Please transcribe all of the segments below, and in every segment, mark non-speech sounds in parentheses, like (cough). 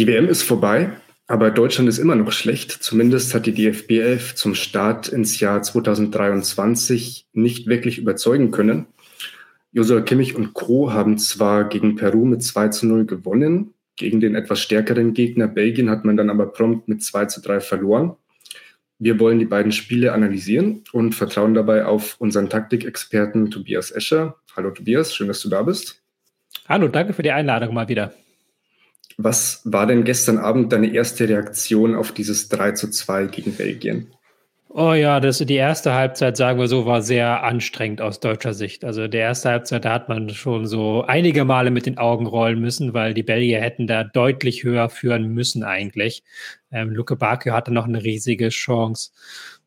Die WM ist vorbei, aber Deutschland ist immer noch schlecht. Zumindest hat die DFB 11 zum Start ins Jahr 2023 nicht wirklich überzeugen können. Josua Kimmich und Co. haben zwar gegen Peru mit 2 zu 0 gewonnen, gegen den etwas stärkeren Gegner Belgien hat man dann aber prompt mit 2 zu 3 verloren. Wir wollen die beiden Spiele analysieren und vertrauen dabei auf unseren Taktikexperten Tobias Escher. Hallo Tobias, schön, dass du da bist. Hallo, danke für die Einladung mal wieder. Was war denn gestern Abend deine erste Reaktion auf dieses 3 zu 2 gegen Belgien? Oh ja, das, die erste Halbzeit, sagen wir so, war sehr anstrengend aus deutscher Sicht. Also die erste Halbzeit, da hat man schon so einige Male mit den Augen rollen müssen, weil die Belgier hätten da deutlich höher führen müssen eigentlich. Ähm, Luke Bakio hatte noch eine riesige Chance.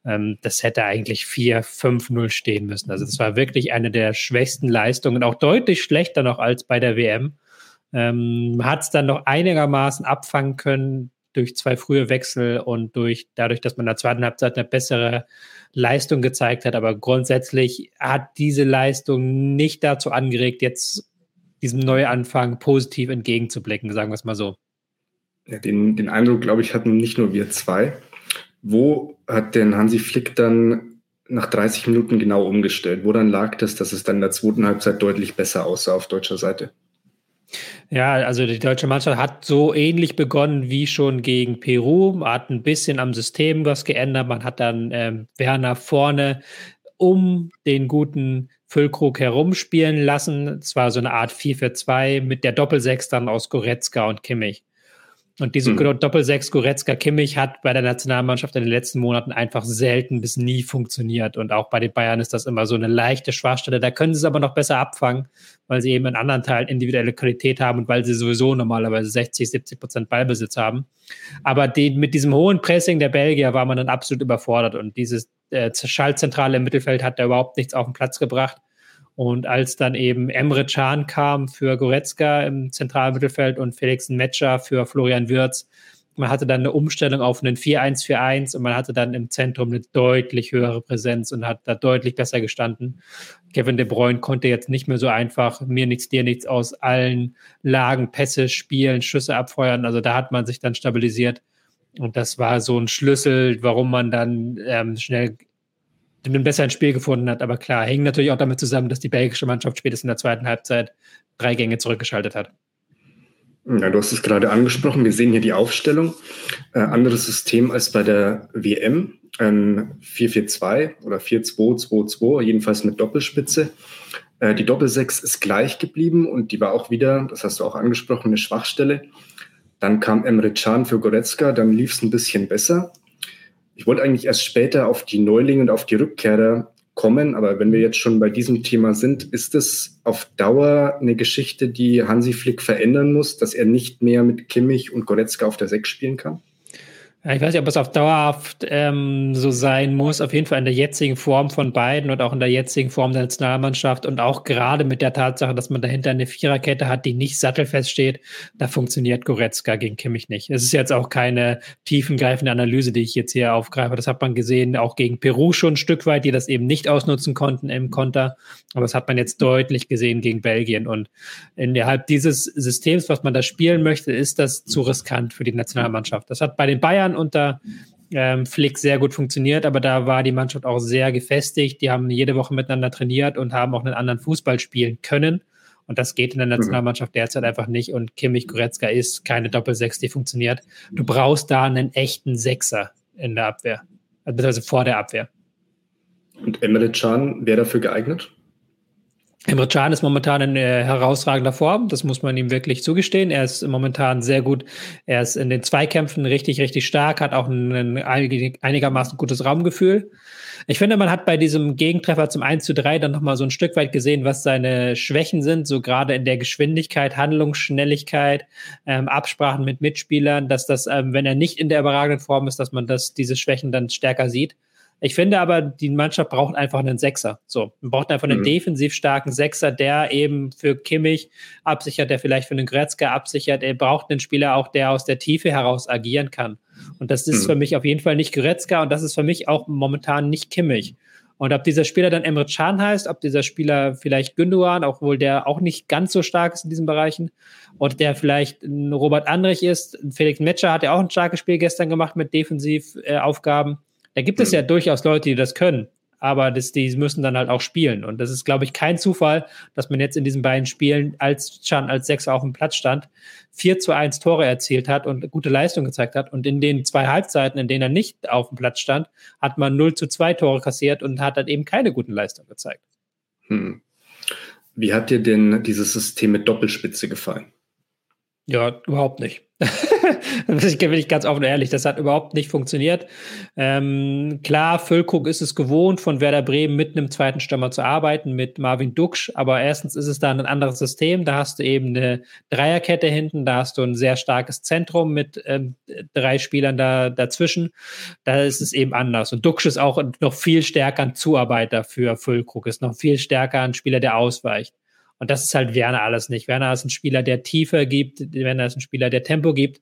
Ähm, das hätte eigentlich 4-5-0 stehen müssen. Also das war wirklich eine der schwächsten Leistungen, auch deutlich schlechter noch als bei der WM. Ähm, hat es dann noch einigermaßen abfangen können durch zwei frühe Wechsel und durch dadurch, dass man in der zweiten Halbzeit eine bessere Leistung gezeigt hat. Aber grundsätzlich hat diese Leistung nicht dazu angeregt, jetzt diesem Neuanfang positiv entgegenzublicken, sagen wir es mal so. Ja, den, den Eindruck, glaube ich, hatten nicht nur wir zwei. Wo hat denn Hansi Flick dann nach 30 Minuten genau umgestellt? Woran lag das, dass es dann in der zweiten Halbzeit deutlich besser aussah auf deutscher Seite? Ja, also die deutsche Mannschaft hat so ähnlich begonnen wie schon gegen Peru. Hat ein bisschen am System was geändert. Man hat dann ähm, Werner vorne um den guten Füllkrug herumspielen lassen. Es war so eine Art 4 für 2 mit der Doppelsechs dann aus Goretzka und Kimmich. Und diese mhm. Doppelsechs Goretzka Kimmich hat bei der Nationalmannschaft in den letzten Monaten einfach selten bis nie funktioniert. Und auch bei den Bayern ist das immer so eine leichte Schwachstelle. Da können sie es aber noch besser abfangen, weil sie eben in anderen Teilen individuelle Qualität haben und weil sie sowieso normalerweise 60, 70 Prozent Ballbesitz haben. Aber die, mit diesem hohen Pressing der Belgier war man dann absolut überfordert. Und dieses äh, Schallzentrale im Mittelfeld hat da überhaupt nichts auf den Platz gebracht. Und als dann eben Emre Can kam für Goretzka im zentralen Mittelfeld und Felix Metscher für Florian Wirz, man hatte dann eine Umstellung auf einen 4-1-4-1 und man hatte dann im Zentrum eine deutlich höhere Präsenz und hat da deutlich besser gestanden. Kevin De Bruyne konnte jetzt nicht mehr so einfach mir nichts, dir nichts aus allen Lagen, Pässe spielen, Schüsse abfeuern. Also da hat man sich dann stabilisiert. Und das war so ein Schlüssel, warum man dann ähm, schnell ein besseres Spiel gefunden hat. Aber klar, hängt natürlich auch damit zusammen, dass die belgische Mannschaft spätestens in der zweiten Halbzeit drei Gänge zurückgeschaltet hat. Ja, du hast es gerade angesprochen. Wir sehen hier die Aufstellung. Äh, anderes System als bei der WM. Ähm, 4-4-2 oder 4-2-2-2, jedenfalls mit Doppelspitze. Äh, die Doppelsechs ist gleich geblieben und die war auch wieder, das hast du auch angesprochen, eine Schwachstelle. Dann kam Emre Can für Goretzka, dann lief es ein bisschen besser. Ich wollte eigentlich erst später auf die Neulinge und auf die Rückkehrer kommen, aber wenn wir jetzt schon bei diesem Thema sind, ist es auf Dauer eine Geschichte, die Hansi Flick verändern muss, dass er nicht mehr mit Kimmich und Goretzka auf der Sechs spielen kann? Ja, ich weiß nicht, ob es auf dauerhaft ähm, so sein muss. Auf jeden Fall in der jetzigen Form von beiden und auch in der jetzigen Form der Nationalmannschaft und auch gerade mit der Tatsache, dass man dahinter eine Viererkette hat, die nicht sattelfest steht, da funktioniert Goretzka gegen Kimmich nicht. Es ist jetzt auch keine tiefengreifende Analyse, die ich jetzt hier aufgreife. Das hat man gesehen, auch gegen Peru schon ein Stück weit, die das eben nicht ausnutzen konnten im Konter. Aber das hat man jetzt deutlich gesehen gegen Belgien. Und innerhalb dieses Systems, was man da spielen möchte, ist das zu riskant für die Nationalmannschaft. Das hat bei den Bayern Jahren unter ähm, Flick sehr gut funktioniert, aber da war die Mannschaft auch sehr gefestigt. Die haben jede Woche miteinander trainiert und haben auch einen anderen Fußball spielen können. Und das geht in der. Nationalmannschaft derzeit einfach nicht. Und Kimmich Goretzka ist keine Doppelsechs, die funktioniert. Du brauchst da einen echten Sechser in der Abwehr, beziehungsweise vor der Abwehr. Und Emre Can wäre dafür geeignet? Emre Can ist momentan in äh, herausragender Form. Das muss man ihm wirklich zugestehen. Er ist momentan sehr gut. Er ist in den Zweikämpfen richtig, richtig stark, hat auch ein, ein einigermaßen gutes Raumgefühl. Ich finde, man hat bei diesem Gegentreffer zum 1 zu 3 dann nochmal so ein Stück weit gesehen, was seine Schwächen sind, so gerade in der Geschwindigkeit, Handlungsschnelligkeit, ähm, Absprachen mit Mitspielern, dass das, ähm, wenn er nicht in der überragenden Form ist, dass man das, diese Schwächen dann stärker sieht. Ich finde aber, die Mannschaft braucht einfach einen Sechser. So, man braucht einfach einen mhm. defensiv starken Sechser, der eben für Kimmich absichert, der vielleicht für einen Gretzka absichert. Er braucht einen Spieler auch, der aus der Tiefe heraus agieren kann. Und das ist mhm. für mich auf jeden Fall nicht Gretzka und das ist für mich auch momentan nicht Kimmich. Und ob dieser Spieler dann Emre Can heißt, ob dieser Spieler vielleicht Gündogan, obwohl der auch nicht ganz so stark ist in diesen Bereichen, oder der vielleicht Robert Andrich ist. Felix Metscher hat ja auch ein starkes Spiel gestern gemacht mit Defensivaufgaben. Da gibt es mhm. ja durchaus Leute, die das können aber das, die müssen dann halt auch spielen. Und das ist, glaube ich, kein Zufall, dass man jetzt in diesen beiden Spielen, als Chan als Sechser auf dem Platz stand, 4 zu 1 Tore erzielt hat und gute Leistung gezeigt hat. Und in den zwei Halbzeiten, in denen er nicht auf dem Platz stand, hat man 0 zu 2 Tore kassiert und hat dann eben keine guten Leistungen gezeigt. Hm. Wie hat dir denn dieses System mit Doppelspitze gefallen? Ja, überhaupt nicht. (laughs) ich bin ich ganz offen und ehrlich, das hat überhaupt nicht funktioniert. Ähm, klar, Füllkrug ist es gewohnt, von Werder Bremen mit einem zweiten Stürmer zu arbeiten, mit Marvin Duksch, aber erstens ist es da ein anderes System. Da hast du eben eine Dreierkette hinten, da hast du ein sehr starkes Zentrum mit ähm, drei Spielern da, dazwischen. Da ist es eben anders. Und Duksch ist auch noch viel stärker ein Zuarbeiter für Füllkrug, ist noch viel stärker ein Spieler, der ausweicht. Und das ist halt Werner alles nicht. Werner ist ein Spieler, der Tiefe gibt. Werner ist ein Spieler, der Tempo gibt.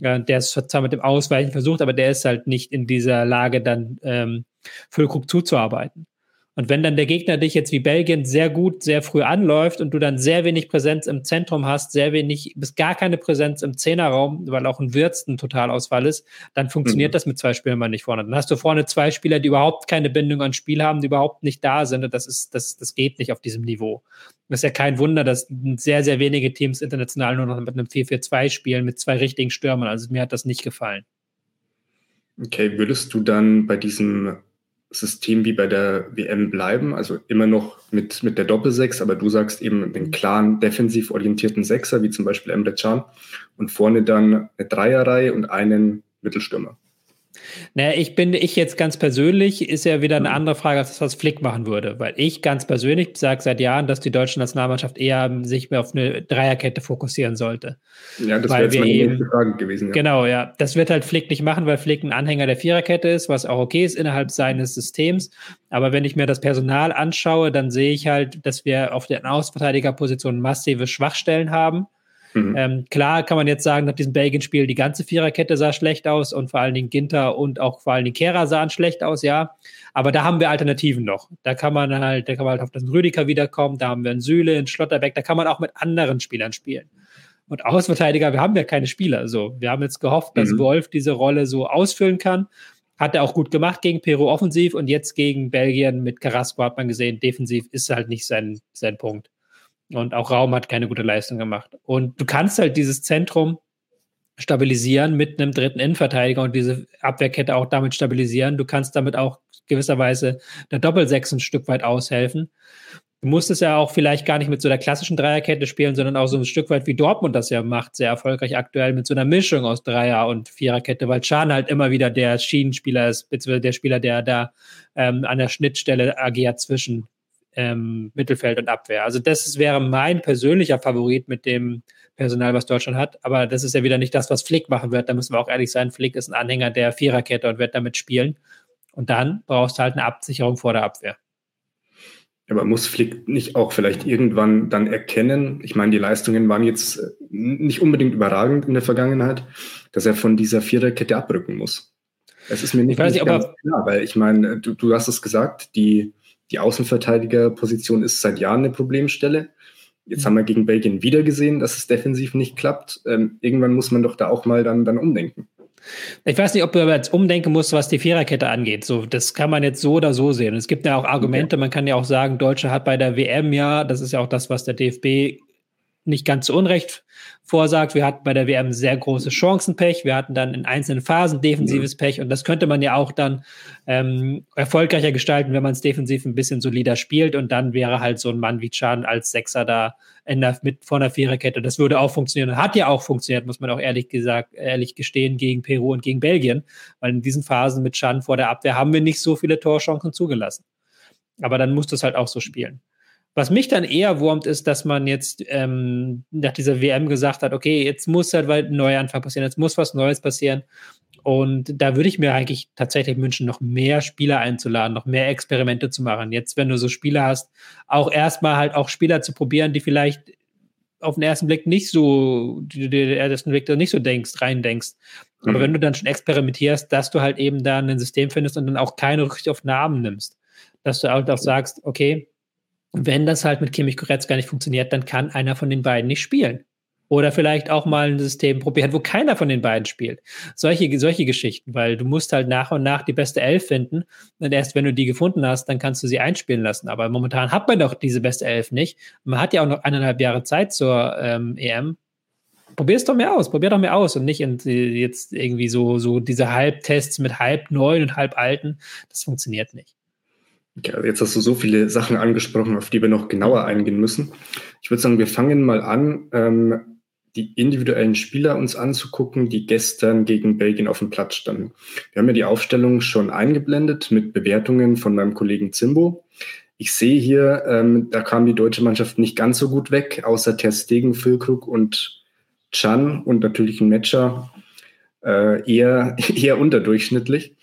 Äh, der es zwar mit dem Ausweichen versucht, aber der ist halt nicht in dieser Lage, dann ähm, Füllkrug zuzuarbeiten. Und wenn dann der Gegner dich jetzt wie Belgien sehr gut, sehr früh anläuft und du dann sehr wenig Präsenz im Zentrum hast, sehr wenig, bis gar keine Präsenz im Zehnerraum, weil auch ein Wirtz ein Totalausfall ist, dann funktioniert mhm. das mit zwei Spielern mal nicht vorne. Dann hast du vorne zwei Spieler, die überhaupt keine Bindung ans Spiel haben, die überhaupt nicht da sind. Und das ist, das, das geht nicht auf diesem Niveau. Das ist ja kein Wunder, dass sehr, sehr wenige Teams international nur noch mit einem 4-4-2 spielen, mit zwei richtigen Stürmern. Also mir hat das nicht gefallen. Okay, würdest du dann bei diesem System wie bei der WM bleiben, also immer noch mit, mit der Doppelsechs, aber du sagst eben den klaren defensiv orientierten Sechser, wie zum Beispiel Emre Can, und vorne dann eine Dreierreihe und einen Mittelstürmer. Naja, ich bin, ich jetzt ganz persönlich, ist ja wieder eine mhm. andere Frage, als das, was Flick machen würde. Weil ich ganz persönlich sage seit Jahren, dass die deutsche Nationalmannschaft eher sich mehr auf eine Dreierkette fokussieren sollte. Ja, das wäre jetzt meine eben, Frage gewesen. Ja. Genau, ja. Das wird halt Flick nicht machen, weil Flick ein Anhänger der Viererkette ist, was auch okay ist innerhalb seines Systems. Aber wenn ich mir das Personal anschaue, dann sehe ich halt, dass wir auf der Außenverteidigerposition massive Schwachstellen haben. Mhm. Ähm, klar kann man jetzt sagen, nach diesem Belgien-Spiel, die ganze Viererkette sah schlecht aus und vor allen Dingen Ginter und auch vor allen Dingen Kehrer sahen schlecht aus, ja. Aber da haben wir Alternativen noch. Da kann man halt, da kann man halt auf den Rüdiger wiederkommen, da haben wir einen Süle, einen Schlotterbeck, da kann man auch mit anderen Spielern spielen. Und Außenverteidiger, wir haben ja keine Spieler. So, wir haben jetzt gehofft, dass mhm. Wolf diese Rolle so ausfüllen kann. Hat er auch gut gemacht gegen Peru offensiv und jetzt gegen Belgien mit Carrasco hat man gesehen, defensiv ist halt nicht sein, sein Punkt. Und auch Raum hat keine gute Leistung gemacht. Und du kannst halt dieses Zentrum stabilisieren mit einem dritten Innenverteidiger und diese Abwehrkette auch damit stabilisieren. Du kannst damit auch gewisserweise der Doppelsechs ein Stück weit aushelfen. Du musst es ja auch vielleicht gar nicht mit so der klassischen Dreierkette spielen, sondern auch so ein Stück weit wie Dortmund das ja macht, sehr erfolgreich aktuell mit so einer Mischung aus Dreier- und Viererkette, weil Chan halt immer wieder der Schienenspieler ist, beziehungsweise der Spieler, der da ähm, an der Schnittstelle agiert zwischen ähm, Mittelfeld und Abwehr. Also das wäre mein persönlicher Favorit mit dem Personal, was Deutschland hat. Aber das ist ja wieder nicht das, was Flick machen wird. Da müssen wir auch ehrlich sein. Flick ist ein Anhänger der Viererkette und wird damit spielen. Und dann brauchst du halt eine Absicherung vor der Abwehr. Aber muss Flick nicht auch vielleicht irgendwann dann erkennen, ich meine, die Leistungen waren jetzt nicht unbedingt überragend in der Vergangenheit, dass er von dieser Viererkette abrücken muss? Es ist mir nicht, nicht ganz klar, weil ich meine, du, du hast es gesagt, die, die Außenverteidigerposition ist seit Jahren eine Problemstelle. Jetzt mhm. haben wir gegen Belgien wieder gesehen, dass es defensiv nicht klappt. Ähm, irgendwann muss man doch da auch mal dann, dann umdenken. Ich weiß nicht, ob du jetzt umdenken musst, was die Viererkette angeht. So, das kann man jetzt so oder so sehen. Es gibt ja auch Argumente. Man kann ja auch sagen, Deutsche hat bei der WM ja, das ist ja auch das, was der DFB nicht ganz zu Unrecht vorsagt. Wir hatten bei der WM sehr große Chancenpech. Wir hatten dann in einzelnen Phasen defensives. Pech und das könnte man ja auch dann ähm, erfolgreicher gestalten, wenn man es defensiv ein bisschen solider spielt und dann wäre halt so ein Mann wie Chan als Sechser da in der, mit vor der Viererkette. Das würde auch funktionieren. Hat ja auch funktioniert, muss man auch ehrlich gesagt, ehrlich gestehen, gegen Peru und gegen Belgien, weil in diesen Phasen mit Chan vor der Abwehr haben wir nicht so viele Torchancen zugelassen. Aber dann muss das halt auch so spielen. Was mich dann eher wurmt, ist, dass man jetzt ähm, nach dieser WM gesagt hat, okay, jetzt muss halt ein Neuanfang passieren, jetzt muss was Neues passieren. Und da würde ich mir eigentlich tatsächlich wünschen, noch mehr Spieler einzuladen, noch mehr Experimente zu machen. Jetzt, wenn du so Spieler hast, auch erstmal halt auch Spieler zu probieren, die vielleicht auf den ersten Blick nicht so, die du dir ersten Blick nicht so denkst, rein denkst. Aber mhm. wenn du dann schon experimentierst, dass du halt eben da ein System findest und dann auch keine Rücksicht auf Namen nimmst dass du auch sagst, okay, wenn das halt mit Kimmich Goretzka nicht funktioniert, dann kann einer von den beiden nicht spielen. Oder vielleicht auch mal ein System probieren, wo keiner von den beiden spielt. Solche, solche Geschichten, weil du musst halt nach und nach die beste Elf finden. Und erst wenn du die gefunden hast, dann kannst du sie einspielen lassen. Aber momentan hat man doch diese beste Elf nicht. Man hat ja auch noch eineinhalb Jahre Zeit zur ähm, EM. Probier es doch mehr aus, probier doch mehr aus und nicht in, jetzt irgendwie so, so diese Halbtests mit halb neuen und halb alten. Das funktioniert nicht. Ja, jetzt hast du so viele Sachen angesprochen, auf die wir noch genauer eingehen müssen. Ich würde sagen, wir fangen mal an, ähm, die individuellen Spieler uns anzugucken, die gestern gegen Belgien auf dem Platz standen. Wir haben ja die Aufstellung schon eingeblendet mit Bewertungen von meinem Kollegen Zimbo. Ich sehe hier, ähm, da kam die deutsche Mannschaft nicht ganz so gut weg, außer Ter Stegen, Füllkrug und Chan und natürlich ein Matcher äh, eher, (laughs) eher unterdurchschnittlich.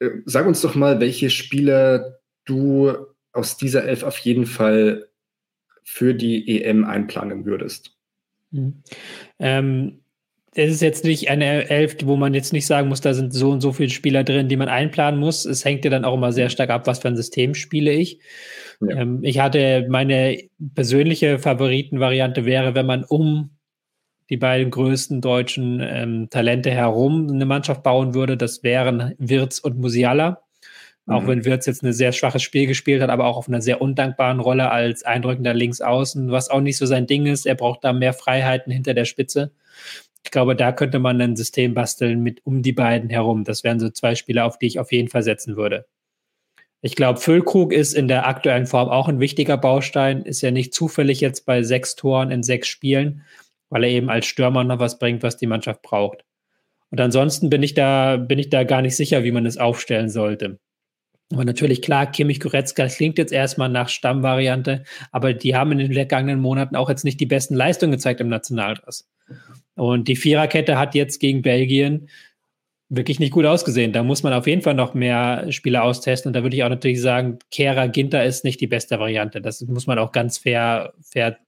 Äh, sag uns doch mal, welche Spieler du aus dieser Elf auf jeden Fall für die EM einplanen würdest. Mhm. Ähm, es ist jetzt nicht eine Elf, wo man jetzt nicht sagen muss, da sind so und so viele Spieler drin, die man einplanen muss. Es hängt ja dann auch immer sehr stark ab, was für ein System spiele ich. Ja. Ähm, ich hatte meine persönliche Favoritenvariante wäre, wenn man um die beiden größten deutschen ähm, Talente herum eine Mannschaft bauen würde. Das wären Wirz und Musiala. Auch mhm. wenn Wirtz jetzt ein sehr schwaches Spiel gespielt hat, aber auch auf einer sehr undankbaren Rolle als eindrückender Linksaußen, was auch nicht so sein Ding ist. Er braucht da mehr Freiheiten hinter der Spitze. Ich glaube, da könnte man ein System basteln mit um die beiden herum. Das wären so zwei Spieler, auf die ich auf jeden Fall setzen würde. Ich glaube, Füllkrug ist in der aktuellen Form auch ein wichtiger Baustein. Ist ja nicht zufällig jetzt bei sechs Toren in sechs Spielen, weil er eben als Stürmer noch was bringt, was die Mannschaft braucht. Und ansonsten bin ich da, bin ich da gar nicht sicher, wie man es aufstellen sollte. Aber natürlich, klar, Kimmich Goretzka klingt jetzt erstmal nach Stammvariante, aber die haben in den vergangenen Monaten auch jetzt nicht die besten Leistungen gezeigt im Nationaldress. Und die Viererkette hat jetzt gegen Belgien wirklich nicht gut ausgesehen. Da muss man auf jeden Fall noch mehr Spieler austesten. Und da würde ich auch natürlich sagen, Kehrer Ginter ist nicht die beste Variante. Das muss man auch ganz fair, fair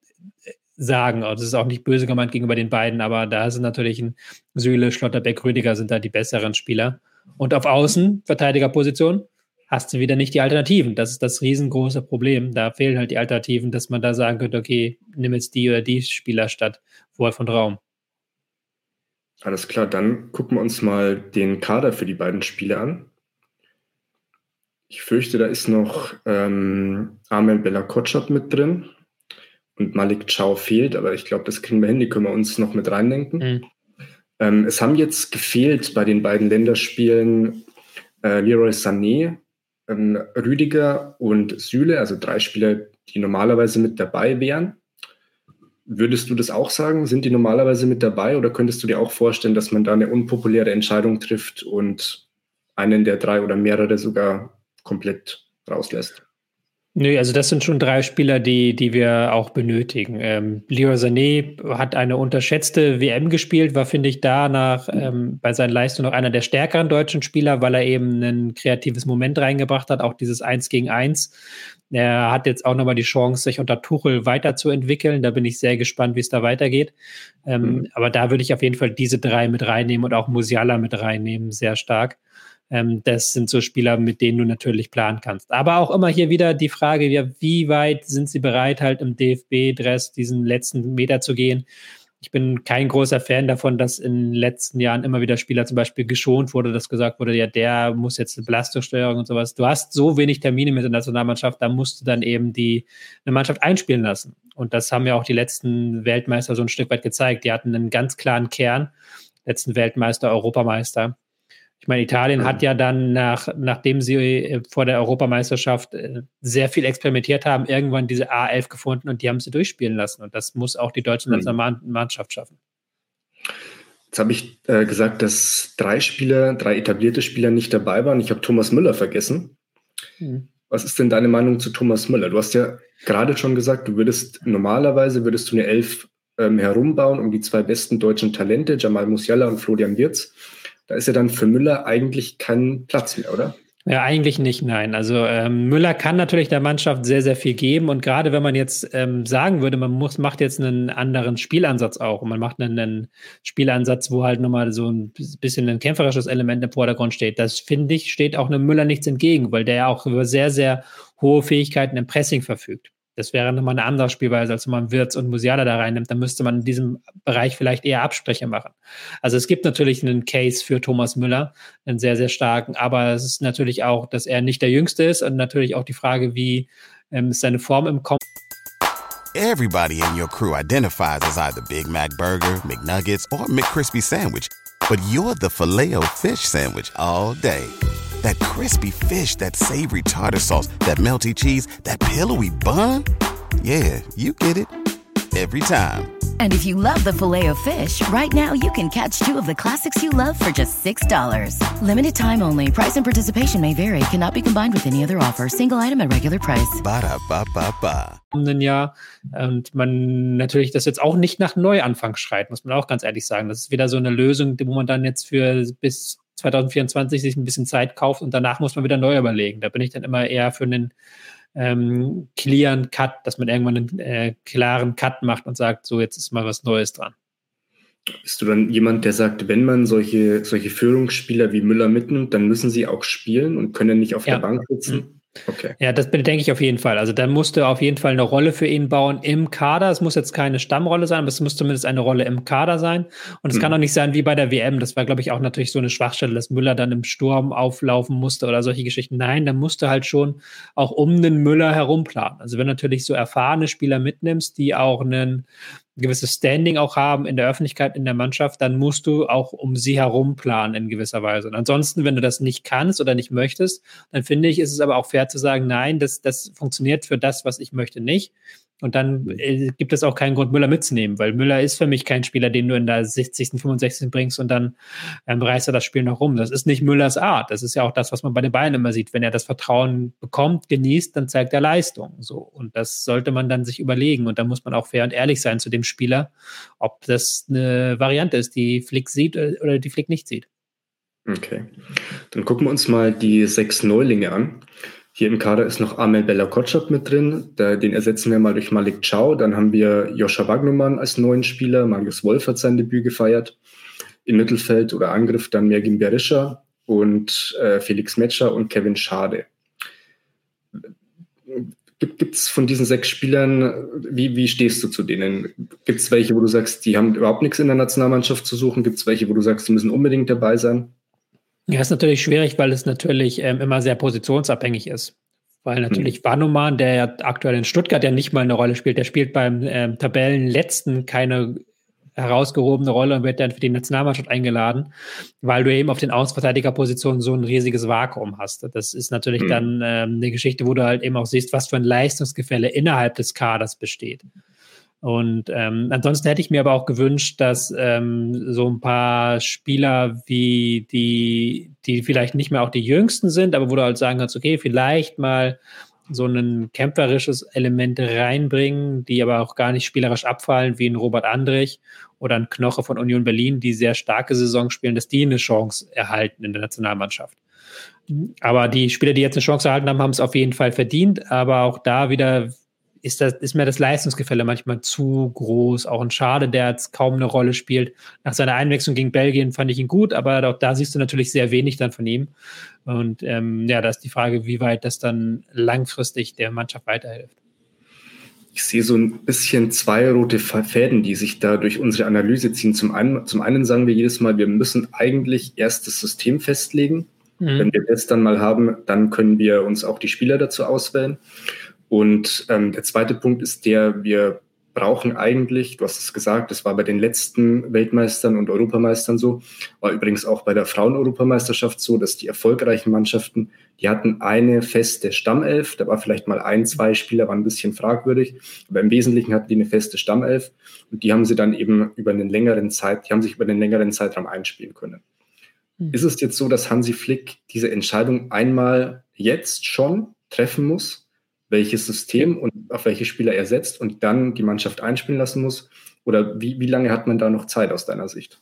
sagen. Das ist auch nicht böse gemeint gegenüber den beiden, aber da sind natürlich ein Süle, Schlotterbeck, Rüdiger sind da die besseren Spieler. Und auf Außen, Verteidigerposition, hast du wieder nicht die Alternativen. Das ist das riesengroße Problem. Da fehlen halt die Alternativen, dass man da sagen könnte, okay, nimm jetzt die oder die Spieler statt Wolf und Raum. Alles klar, dann gucken wir uns mal den Kader für die beiden Spiele an. Ich fürchte, da ist noch ähm, Amel Bella Kotschap mit drin und Malik Chow fehlt, aber ich glaube, das kriegen wir hin, die können wir uns noch mit reindenken. Mhm. Ähm, es haben jetzt gefehlt bei den beiden Länderspielen äh, Leroy Sané, ähm, Rüdiger und Süle, also drei Spieler, die normalerweise mit dabei wären. Würdest du das auch sagen? Sind die normalerweise mit dabei oder könntest du dir auch vorstellen, dass man da eine unpopuläre Entscheidung trifft und einen der drei oder mehrere sogar komplett rauslässt? Nö, also das sind schon drei Spieler, die, die wir auch benötigen. Ähm, Leo Sané hat eine unterschätzte WM gespielt, war, finde ich, danach ähm, bei seinen Leistungen noch einer der stärkeren deutschen Spieler, weil er eben ein kreatives Moment reingebracht hat, auch dieses Eins gegen Eins. Er hat jetzt auch nochmal die Chance, sich unter Tuchel weiterzuentwickeln. Da bin ich sehr gespannt, wie es da weitergeht. Ähm, mhm. Aber da würde ich auf jeden Fall diese drei mit reinnehmen und auch Musiala mit reinnehmen, sehr stark. Ähm, das sind so Spieler, mit denen du natürlich planen kannst. Aber auch immer hier wieder die Frage, ja, wie weit sind sie bereit, halt im DFB-Dress diesen letzten Meter zu gehen? Ich bin kein großer Fan davon, dass in den letzten Jahren immer wieder Spieler zum Beispiel geschont wurde, dass gesagt wurde, ja, der muss jetzt eine Belastungssteuerung und sowas. Du hast so wenig Termine mit der Nationalmannschaft, da musst du dann eben die eine Mannschaft einspielen lassen. Und das haben ja auch die letzten Weltmeister so ein Stück weit gezeigt. Die hatten einen ganz klaren Kern, letzten Weltmeister, Europameister. Ich meine, Italien hat ja dann, nach, nachdem sie äh, vor der Europameisterschaft äh, sehr viel experimentiert haben, irgendwann diese A11 gefunden und die haben sie durchspielen lassen. Und das muss auch die deutsche mhm. Nationalmannschaft schaffen. Jetzt habe ich äh, gesagt, dass drei Spieler, drei etablierte Spieler nicht dabei waren. Ich habe Thomas Müller vergessen. Mhm. Was ist denn deine Meinung zu Thomas Müller? Du hast ja gerade schon gesagt, du würdest normalerweise würdest du eine Elf ähm, herumbauen um die zwei besten deutschen Talente, Jamal Musiala und Florian Wirtz da ist ja dann für Müller eigentlich kein Platz mehr, oder? Ja, eigentlich nicht, nein. Also ähm, Müller kann natürlich der Mannschaft sehr, sehr viel geben. Und gerade wenn man jetzt ähm, sagen würde, man muss, macht jetzt einen anderen Spielansatz auch und man macht einen, einen Spielansatz, wo halt nochmal so ein bisschen ein kämpferisches Element im Vordergrund steht, das finde ich, steht auch einem Müller nichts entgegen, weil der ja auch über sehr, sehr hohe Fähigkeiten im Pressing verfügt. Das wäre nochmal eine andere Spielweise, als wenn man Wirtz und Musiala da reinnimmt. Dann müsste man in diesem Bereich vielleicht eher Absprecher machen. Also es gibt natürlich einen Case für Thomas Müller, einen sehr, sehr starken, aber es ist natürlich auch, dass er nicht der Jüngste ist und natürlich auch die Frage, wie ähm, ist seine Form im Kopf. Everybody in your crew identifies as either Big Mac Burger, McNuggets or McCrispy Sandwich. But you're the filet fish Sandwich all day. That crispy fish, that savory tartar sauce, that melty cheese, that pillowy bun. Yeah, you get it every time. And if you love the filet of fish, right now you can catch two of the classics you love for just $6. Limited time only. Price and participation may vary. Cannot be combined with any other offer. Single item at regular price. Ba da ba ba ba. Jahr und man natürlich das jetzt auch nicht nach Neuanfang schreit, muss man auch ganz ehrlich sagen. Das ist wieder so eine Lösung, wo man dann jetzt für bis 2024 sich ein bisschen Zeit kauft und danach muss man wieder neu überlegen. Da bin ich dann immer eher für einen ähm, clearen Cut, dass man irgendwann einen äh, klaren Cut macht und sagt, so jetzt ist mal was Neues dran. Bist du dann jemand, der sagt, wenn man solche, solche Führungsspieler wie Müller mitnimmt, dann müssen sie auch spielen und können nicht auf ja. der Bank sitzen? Mhm. Okay. Ja, das denke ich auf jeden Fall. Also da musste auf jeden Fall eine Rolle für ihn bauen im Kader. Es muss jetzt keine Stammrolle sein, aber es muss zumindest eine Rolle im Kader sein. Und es mhm. kann auch nicht sein wie bei der WM. Das war, glaube ich, auch natürlich so eine Schwachstelle, dass Müller dann im Sturm auflaufen musste oder solche Geschichten. Nein, da musste halt schon auch um den Müller herum planen. Also wenn du natürlich so erfahrene Spieler mitnimmst, die auch einen gewisses Standing auch haben in der Öffentlichkeit, in der Mannschaft, dann musst du auch um sie herum planen in gewisser Weise. Und ansonsten, wenn du das nicht kannst oder nicht möchtest, dann finde ich, ist es aber auch fair zu sagen, nein, das, das funktioniert für das, was ich möchte, nicht. Und dann äh, gibt es auch keinen Grund, Müller mitzunehmen, weil Müller ist für mich kein Spieler, den du in der 60., 65. bringst und dann ähm, reißt er das Spiel noch rum. Das ist nicht Müllers Art. Das ist ja auch das, was man bei den Bayern immer sieht. Wenn er das Vertrauen bekommt, genießt, dann zeigt er Leistung. So. Und das sollte man dann sich überlegen. Und da muss man auch fair und ehrlich sein zu dem Spieler, ob das eine Variante ist, die Flick sieht äh, oder die Flick nicht sieht. Okay. Dann gucken wir uns mal die sechs Neulinge an. Hier im Kader ist noch Amel Bella Kotschap mit drin. Den ersetzen wir mal durch Malik Chow. Dann haben wir Joscha Wagnumann als neuen Spieler. Marius Wolf hat sein Debüt gefeiert. Im Mittelfeld oder Angriff dann Mergin Berisha und äh, Felix Metscher und Kevin Schade. Gibt es von diesen sechs Spielern, wie, wie stehst du zu denen? Gibt es welche, wo du sagst, die haben überhaupt nichts in der Nationalmannschaft zu suchen? Gibt es welche, wo du sagst, die müssen unbedingt dabei sein? Ja, ist natürlich schwierig, weil es natürlich ähm, immer sehr positionsabhängig ist. Weil natürlich mhm. Wanuman, der ja aktuell in Stuttgart ja nicht mal eine Rolle spielt, der spielt beim ähm, Tabellenletzten keine herausgehobene Rolle und wird dann für die Nationalmannschaft eingeladen, weil du eben auf den Außenverteidigerpositionen so ein riesiges Vakuum hast. Das ist natürlich mhm. dann ähm, eine Geschichte, wo du halt eben auch siehst, was für ein Leistungsgefälle innerhalb des Kaders besteht. Und ähm, ansonsten hätte ich mir aber auch gewünscht, dass ähm, so ein paar Spieler wie die, die vielleicht nicht mehr auch die jüngsten sind, aber wo du halt sagen kannst, okay, vielleicht mal so ein kämpferisches Element reinbringen, die aber auch gar nicht spielerisch abfallen, wie ein Robert Andrich oder ein Knoche von Union Berlin, die sehr starke Saison spielen, dass die eine Chance erhalten in der Nationalmannschaft. Aber die Spieler, die jetzt eine Chance erhalten haben, haben es auf jeden Fall verdient. Aber auch da wieder ist, das, ist mir das Leistungsgefälle manchmal zu groß. Auch ein Schade, der jetzt kaum eine Rolle spielt. Nach seiner Einwechslung gegen Belgien fand ich ihn gut, aber auch da siehst du natürlich sehr wenig dann von ihm. Und ähm, ja, da ist die Frage, wie weit das dann langfristig der Mannschaft weiterhilft. Ich sehe so ein bisschen zwei rote Fäden, die sich da durch unsere Analyse ziehen. Zum einen, zum einen sagen wir jedes Mal, wir müssen eigentlich erst das System festlegen. Mhm. Wenn wir das dann mal haben, dann können wir uns auch die Spieler dazu auswählen. Und ähm, der zweite Punkt ist der, wir brauchen eigentlich, du hast es gesagt, das war bei den letzten Weltmeistern und Europameistern so, war übrigens auch bei der Frauen-Europameisterschaft so, dass die erfolgreichen Mannschaften, die hatten eine feste Stammelf, da war vielleicht mal ein, zwei Spieler, waren ein bisschen fragwürdig, aber im Wesentlichen hatten die eine feste Stammelf und die haben sie dann eben über einen längeren Zeit, die haben sich über einen längeren Zeitraum einspielen können. Mhm. Ist es jetzt so, dass Hansi Flick diese Entscheidung einmal jetzt schon treffen muss? Welches System und auf welche Spieler er setzt und dann die Mannschaft einspielen lassen muss? Oder wie, wie lange hat man da noch Zeit aus deiner Sicht?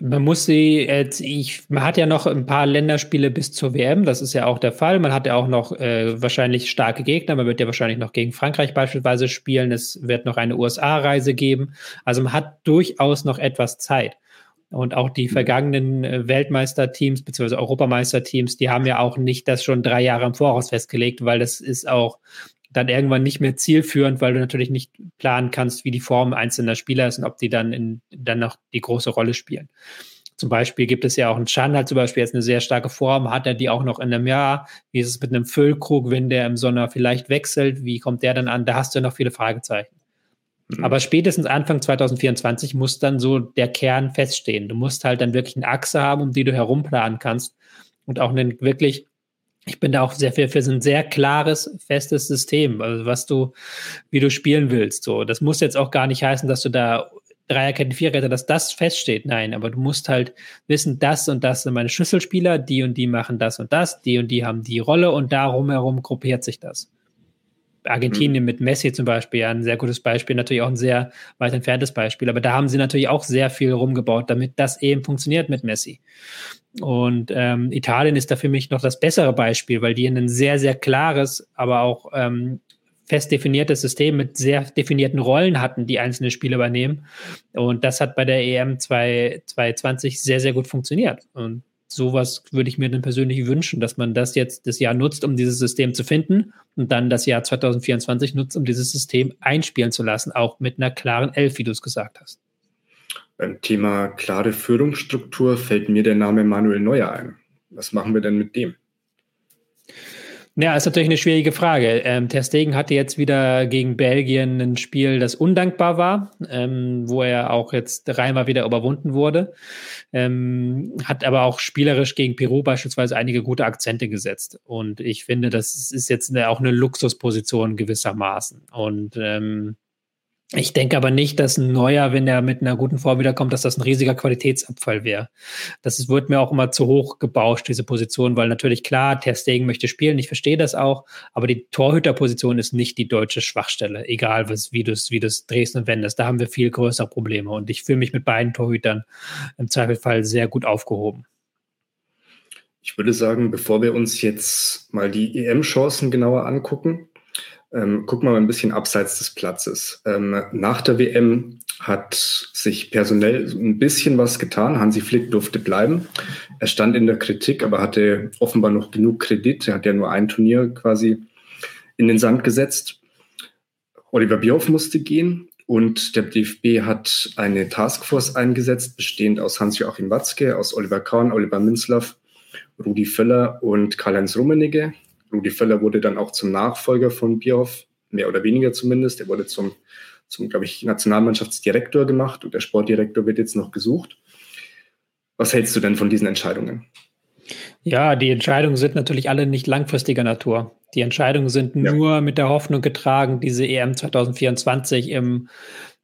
Man muss sie jetzt, ich, man hat ja noch ein paar Länderspiele bis zur WM, das ist ja auch der Fall. Man hat ja auch noch äh, wahrscheinlich starke Gegner. Man wird ja wahrscheinlich noch gegen Frankreich beispielsweise spielen. Es wird noch eine USA-Reise geben. Also man hat durchaus noch etwas Zeit. Und auch die vergangenen äh, Weltmeisterteams bzw. Europameisterteams, die haben ja auch nicht das schon drei Jahre im Voraus festgelegt, weil das ist auch dann irgendwann nicht mehr zielführend, weil du natürlich nicht planen kannst, wie die Form einzelner Spieler ist und ob die dann in, dann noch die große Rolle spielen. Zum Beispiel gibt es ja auch einen Chan, hat zum Beispiel jetzt eine sehr starke Form, hat er die auch noch in einem Jahr? Wie ist es mit einem Füllkrug, wenn der im Sommer vielleicht wechselt? Wie kommt der dann an? Da hast du noch viele Fragezeichen. Mhm. Aber spätestens Anfang 2024 muss dann so der Kern feststehen. Du musst halt dann wirklich eine Achse haben, um die du herumplanen kannst und auch einen wirklich ich bin da auch sehr viel für ein sehr klares, festes System, also was du, wie du spielen willst. So, das muss jetzt auch gar nicht heißen, dass du da Dreierketten, Viererkette, dass das feststeht. Nein, aber du musst halt wissen, das und das sind meine Schlüsselspieler, die und die machen das und das, die und die haben die Rolle und darum herum gruppiert sich das. Argentinien mhm. mit Messi zum Beispiel, ja, ein sehr gutes Beispiel, natürlich auch ein sehr weit entferntes Beispiel, aber da haben sie natürlich auch sehr viel rumgebaut, damit das eben funktioniert mit Messi. Und ähm, Italien ist da für mich noch das bessere Beispiel, weil die ein sehr, sehr klares, aber auch ähm, fest definiertes System mit sehr definierten Rollen hatten, die einzelne Spiele übernehmen. Und das hat bei der EM 2020 sehr, sehr gut funktioniert. Und sowas würde ich mir dann persönlich wünschen, dass man das jetzt das Jahr nutzt, um dieses System zu finden und dann das Jahr 2024 nutzt, um dieses System einspielen zu lassen, auch mit einer klaren Elf, wie du es gesagt hast. Beim Thema klare Führungsstruktur fällt mir der Name Manuel Neuer ein. Was machen wir denn mit dem? Ja, ist natürlich eine schwierige Frage. Ähm, Ter Stegen hatte jetzt wieder gegen Belgien ein Spiel, das undankbar war, ähm, wo er auch jetzt dreimal wieder überwunden wurde. Ähm, hat aber auch spielerisch gegen Peru beispielsweise einige gute Akzente gesetzt. Und ich finde, das ist jetzt eine, auch eine Luxusposition gewissermaßen. Und ähm, ich denke aber nicht, dass ein neuer, wenn er mit einer guten Form wiederkommt, dass das ein riesiger Qualitätsabfall wäre. Das wird mir auch immer zu hoch gebauscht, diese Position, weil natürlich klar, Ter Stegen möchte spielen, ich verstehe das auch, aber die Torhüterposition ist nicht die deutsche Schwachstelle, egal was, wie du es wie du's drehst und wendest. Da haben wir viel größere Probleme und ich fühle mich mit beiden Torhütern im Zweifelsfall sehr gut aufgehoben. Ich würde sagen, bevor wir uns jetzt mal die EM-Chancen genauer angucken, ähm, wir mal ein bisschen abseits des Platzes. Ähm, nach der WM hat sich personell ein bisschen was getan. Hansi Flick durfte bleiben. Er stand in der Kritik, aber hatte offenbar noch genug Kredit. Er hat ja nur ein Turnier quasi in den Sand gesetzt. Oliver Bierhoff musste gehen und der DFB hat eine Taskforce eingesetzt, bestehend aus Hans-Joachim Watzke, aus Oliver Kahn, Oliver Minzlaff, Rudi Völler und Karl-Heinz Rummenigge. Rudi Völler wurde dann auch zum Nachfolger von Bierhoff, mehr oder weniger zumindest. Er wurde zum, zum glaube ich, Nationalmannschaftsdirektor gemacht und der Sportdirektor wird jetzt noch gesucht. Was hältst du denn von diesen Entscheidungen? Ja, die Entscheidungen sind natürlich alle nicht langfristiger Natur. Die Entscheidungen sind ja. nur mit der Hoffnung getragen, diese EM 2024 im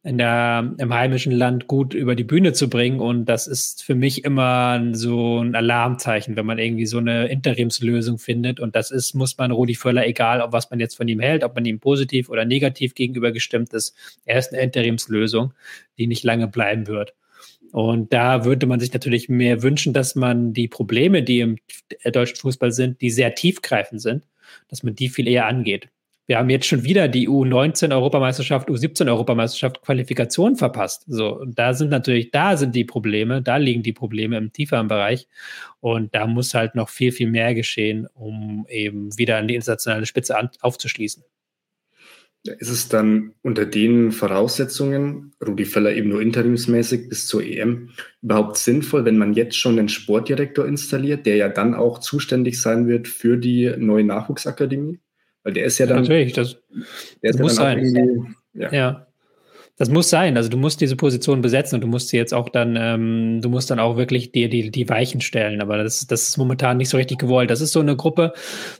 in der, im heimischen Land gut über die Bühne zu bringen. Und das ist für mich immer so ein Alarmzeichen, wenn man irgendwie so eine Interimslösung findet. Und das ist, muss man Rudi Völler, egal ob was man jetzt von ihm hält, ob man ihm positiv oder negativ gegenüber gestimmt ist, er ist eine Interimslösung, die nicht lange bleiben wird. Und da würde man sich natürlich mehr wünschen, dass man die Probleme, die im deutschen Fußball sind, die sehr tiefgreifend sind, dass man die viel eher angeht. Wir haben jetzt schon wieder die U19-Europameisterschaft, U17-Europameisterschaft Qualifikation verpasst. So, und da sind natürlich, da sind die Probleme, da liegen die Probleme im tieferen Bereich. Und da muss halt noch viel, viel mehr geschehen, um eben wieder an die internationale Spitze an, aufzuschließen. Ist es dann unter den Voraussetzungen, Rudi Völler eben nur interimsmäßig bis zur EM, überhaupt sinnvoll, wenn man jetzt schon einen Sportdirektor installiert, der ja dann auch zuständig sein wird für die neue Nachwuchsakademie? Weil der ist ja dann. Natürlich, das, das muss sein. Ja. ja. Das muss sein. Also du musst diese Position besetzen und du musst sie jetzt auch dann, ähm, du musst dann auch wirklich dir die, die Weichen stellen. Aber das, das ist momentan nicht so richtig gewollt. Das ist so eine Gruppe,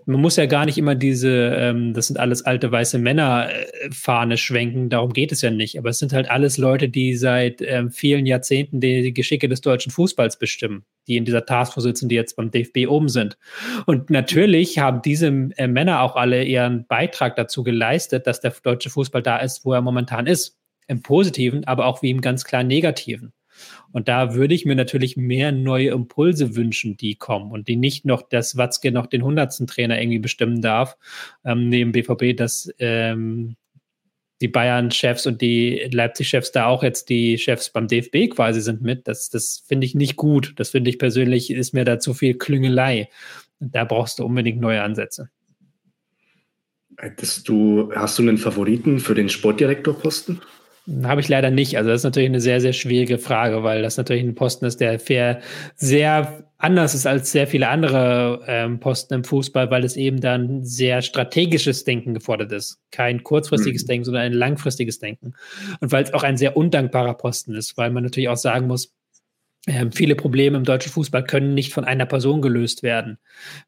man muss ja gar nicht immer diese, ähm, das sind alles alte weiße Männer äh, schwenken, darum geht es ja nicht. Aber es sind halt alles Leute, die seit ähm, vielen Jahrzehnten die, die Geschicke des deutschen Fußballs bestimmen, die in dieser Taskforce sitzen, die jetzt beim DFB oben sind. Und natürlich haben diese äh, Männer auch alle ihren Beitrag dazu geleistet, dass der deutsche Fußball da ist, wo er momentan ist im Positiven, aber auch wie im ganz klar Negativen. Und da würde ich mir natürlich mehr neue Impulse wünschen, die kommen und die nicht noch, dass Watzke noch den hundertsten Trainer irgendwie bestimmen darf, ähm, neben BVB, dass ähm, die Bayern-Chefs und die Leipzig-Chefs da auch jetzt die Chefs beim DFB quasi sind mit. Das, das finde ich nicht gut. Das finde ich persönlich, ist mir da zu viel Klüngelei. Da brauchst du unbedingt neue Ansätze. Du, hast du einen Favoriten für den Sportdirektorposten? Habe ich leider nicht. Also das ist natürlich eine sehr, sehr schwierige Frage, weil das natürlich ein Posten ist, der fair sehr anders ist als sehr viele andere ähm, Posten im Fußball, weil es eben dann sehr strategisches Denken gefordert ist. Kein kurzfristiges mhm. Denken, sondern ein langfristiges Denken. Und weil es auch ein sehr undankbarer Posten ist, weil man natürlich auch sagen muss, ähm, viele Probleme im deutschen Fußball können nicht von einer Person gelöst werden.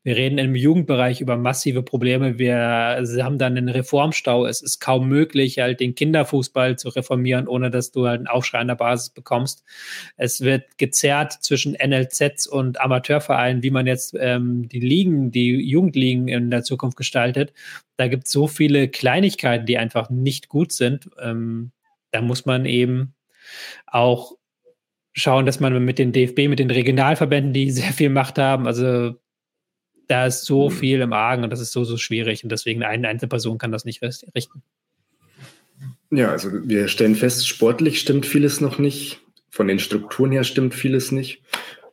Wir reden im Jugendbereich über massive Probleme. Wir haben dann einen Reformstau. Es ist kaum möglich, halt den Kinderfußball zu reformieren, ohne dass du halt einen Aufschrei an der Basis bekommst. Es wird gezerrt zwischen NLZs und Amateurvereinen, wie man jetzt ähm, die Ligen, die Jugendligen in der Zukunft gestaltet. Da gibt es so viele Kleinigkeiten, die einfach nicht gut sind. Ähm, da muss man eben auch schauen, dass man mit den DFB, mit den Regionalverbänden, die (laughs) sehr viel Macht haben, also da ist so mhm. viel im Argen und das ist so, so schwierig und deswegen eine Einzelperson kann das nicht richten. Ja, also wir stellen fest, sportlich stimmt vieles noch nicht. Von den Strukturen her stimmt vieles nicht.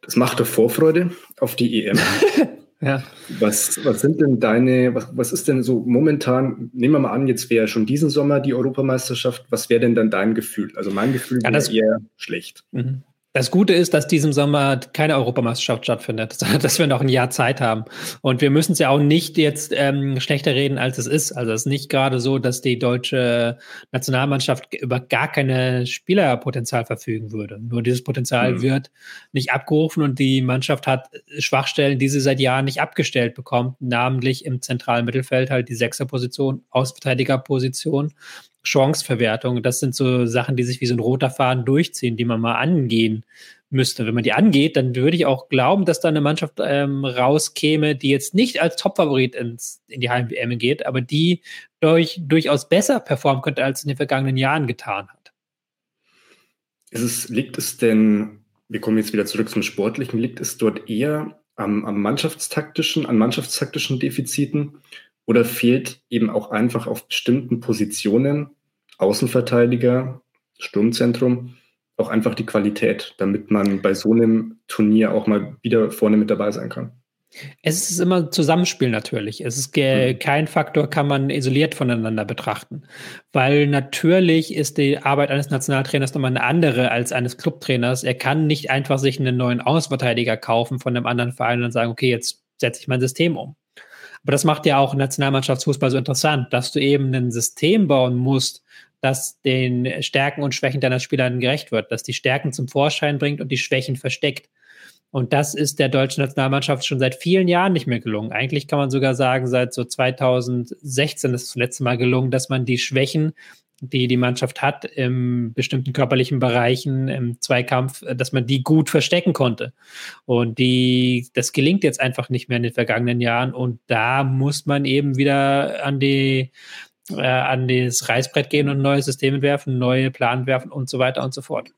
Das macht doch Vorfreude auf die EM. (laughs) ja. Was, was sind denn deine, was, was ist denn so momentan, nehmen wir mal an, jetzt wäre schon diesen Sommer die Europameisterschaft, was wäre denn dann dein Gefühl? Also mein Gefühl ja, wäre eher schlecht. Mhm. Das Gute ist, dass diesem Sommer keine Europameisterschaft stattfindet, (laughs) dass wir noch ein Jahr Zeit haben. Und wir müssen es ja auch nicht jetzt ähm, schlechter reden, als es ist. Also es ist nicht gerade so, dass die deutsche Nationalmannschaft über gar keine Spielerpotenzial verfügen würde. Nur dieses Potenzial mhm. wird nicht abgerufen und die Mannschaft hat Schwachstellen, die sie seit Jahren nicht abgestellt bekommt, namentlich im zentralen Mittelfeld halt die Sechserposition, Ausverteidigerposition Chanceverwertung. Das sind so Sachen, die sich wie so ein roter Faden durchziehen, die man mal angehen müsste. Wenn man die angeht, dann würde ich auch glauben, dass da eine Mannschaft ähm, rauskäme, die jetzt nicht als Topfavorit ins, in die Heim-WM geht, aber die durch, durchaus besser performen könnte, als in den vergangenen Jahren getan hat. Es, liegt es denn, wir kommen jetzt wieder zurück zum Sportlichen, liegt es dort eher am, am mannschaftstaktischen, an mannschaftstaktischen Defiziten oder fehlt eben auch einfach auf bestimmten Positionen, Außenverteidiger, Sturmzentrum, auch einfach die Qualität, damit man bei so einem Turnier auch mal wieder vorne mit dabei sein kann? Es ist immer Zusammenspiel natürlich. Es ist mhm. kein Faktor, kann man isoliert voneinander betrachten. Weil natürlich ist die Arbeit eines Nationaltrainers nochmal eine andere als eines Clubtrainers. Er kann nicht einfach sich einen neuen Außenverteidiger kaufen von einem anderen Verein und sagen, okay, jetzt setze ich mein System um. Aber das macht ja auch Nationalmannschaftsfußball so interessant, dass du eben ein System bauen musst, das den Stärken und Schwächen deiner Spieler gerecht wird, dass die Stärken zum Vorschein bringt und die Schwächen versteckt. Und das ist der deutschen Nationalmannschaft schon seit vielen Jahren nicht mehr gelungen. Eigentlich kann man sogar sagen, seit so 2016 ist es das letzte Mal gelungen, dass man die Schwächen die die Mannschaft hat in bestimmten körperlichen Bereichen im Zweikampf, äh, dass man die gut verstecken konnte. Und die, das gelingt jetzt einfach nicht mehr in den vergangenen Jahren. Und da muss man eben wieder an die, äh, an das Reißbrett gehen und neue Systeme werfen, neue Plan werfen und so weiter und so fort.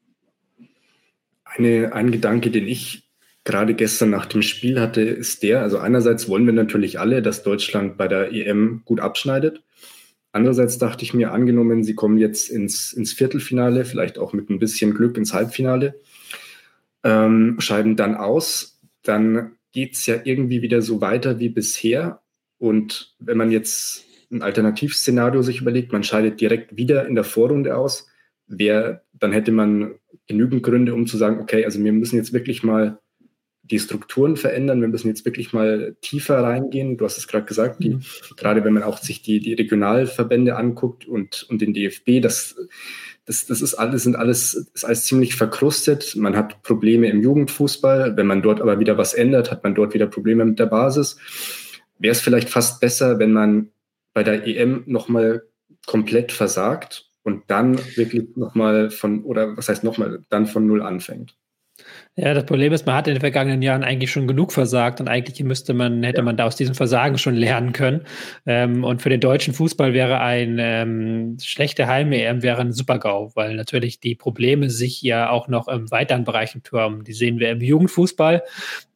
Eine, ein Gedanke, den ich gerade gestern nach dem Spiel hatte, ist der, also einerseits wollen wir natürlich alle, dass Deutschland bei der EM gut abschneidet. Andererseits dachte ich mir, angenommen, sie kommen jetzt ins, ins Viertelfinale, vielleicht auch mit ein bisschen Glück ins Halbfinale, ähm, scheiden dann aus, dann geht es ja irgendwie wieder so weiter wie bisher. Und wenn man jetzt ein Alternativszenario sich überlegt, man scheidet direkt wieder in der Vorrunde aus, wär, dann hätte man genügend Gründe, um zu sagen, okay, also wir müssen jetzt wirklich mal die Strukturen verändern. Wir müssen jetzt wirklich mal tiefer reingehen. Du hast es gerade gesagt, die, mhm. gerade wenn man auch sich die, die Regionalverbände anguckt und, und den DFB, das, das, das ist alles, sind alles, ist alles ziemlich verkrustet. Man hat Probleme im Jugendfußball. Wenn man dort aber wieder was ändert, hat man dort wieder Probleme mit der Basis. Wäre es vielleicht fast besser, wenn man bei der EM nochmal komplett versagt und dann wirklich nochmal von, oder was heißt nochmal, dann von Null anfängt? Ja, das Problem ist, man hat in den vergangenen Jahren eigentlich schon genug versagt und eigentlich müsste man, hätte man da aus diesem Versagen schon lernen können. Ähm, und für den deutschen Fußball wäre ein ähm, schlechte Heim-EM wäre ein Super-GAU, weil natürlich die Probleme sich ja auch noch im weiteren Bereich türmen. Die sehen wir im Jugendfußball,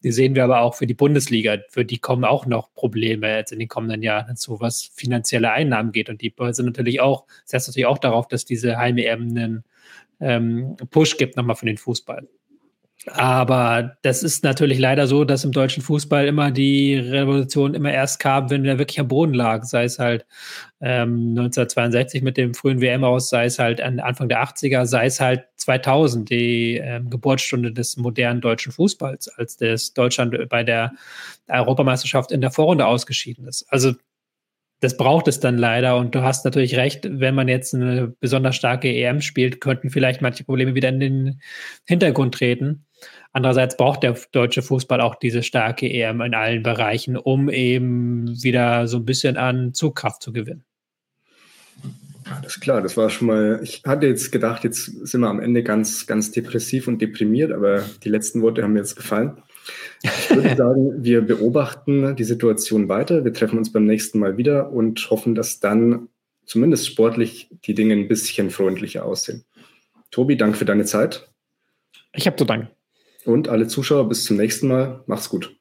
die sehen wir aber auch für die Bundesliga. Für die kommen auch noch Probleme jetzt in den kommenden Jahren hinzu, was finanzielle Einnahmen geht. Und die sind natürlich auch, setzt natürlich auch darauf, dass diese Heim-EM einen ähm, Push gibt nochmal für den Fußball. Aber das ist natürlich leider so, dass im deutschen Fußball immer die Revolution immer erst kam, wenn der wirklich am Boden lag. Sei es halt ähm, 1962 mit dem frühen WM aus, sei es halt Anfang der 80er, sei es halt 2000, die ähm, Geburtsstunde des modernen deutschen Fußballs, als das Deutschland bei der Europameisterschaft in der Vorrunde ausgeschieden ist. Also das braucht es dann leider. Und du hast natürlich recht, wenn man jetzt eine besonders starke EM spielt, könnten vielleicht manche Probleme wieder in den Hintergrund treten. Andererseits braucht der deutsche Fußball auch diese starke EM in allen Bereichen, um eben wieder so ein bisschen an Zugkraft zu gewinnen. Alles klar, das war schon mal. Ich hatte jetzt gedacht, jetzt sind wir am Ende ganz, ganz depressiv und deprimiert, aber die letzten Worte haben mir jetzt gefallen. Ich würde (laughs) sagen, wir beobachten die Situation weiter. Wir treffen uns beim nächsten Mal wieder und hoffen, dass dann zumindest sportlich die Dinge ein bisschen freundlicher aussehen. Tobi, danke für deine Zeit. Ich habe zu danken. Und alle Zuschauer, bis zum nächsten Mal. Macht's gut.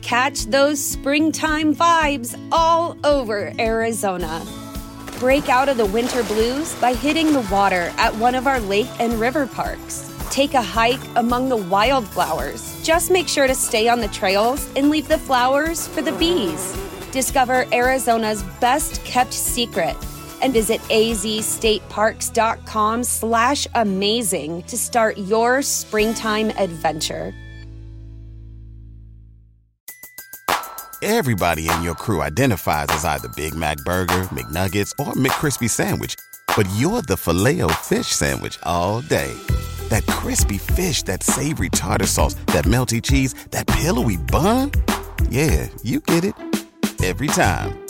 Catch those springtime vibes all over Arizona. Break out of the winter blues by hitting the water at one of our lake and river parks. Take a hike among the wildflowers. Just make sure to stay on the trails and leave the flowers for the bees. Discover Arizona's best kept secret and visit azstateparks.com slash amazing to start your springtime adventure. Everybody in your crew identifies as either Big Mac Burger, McNuggets, or McCrispy Sandwich, but you're the filet fish Sandwich all day. That crispy fish, that savory tartar sauce, that melty cheese, that pillowy bun. Yeah, you get it every time.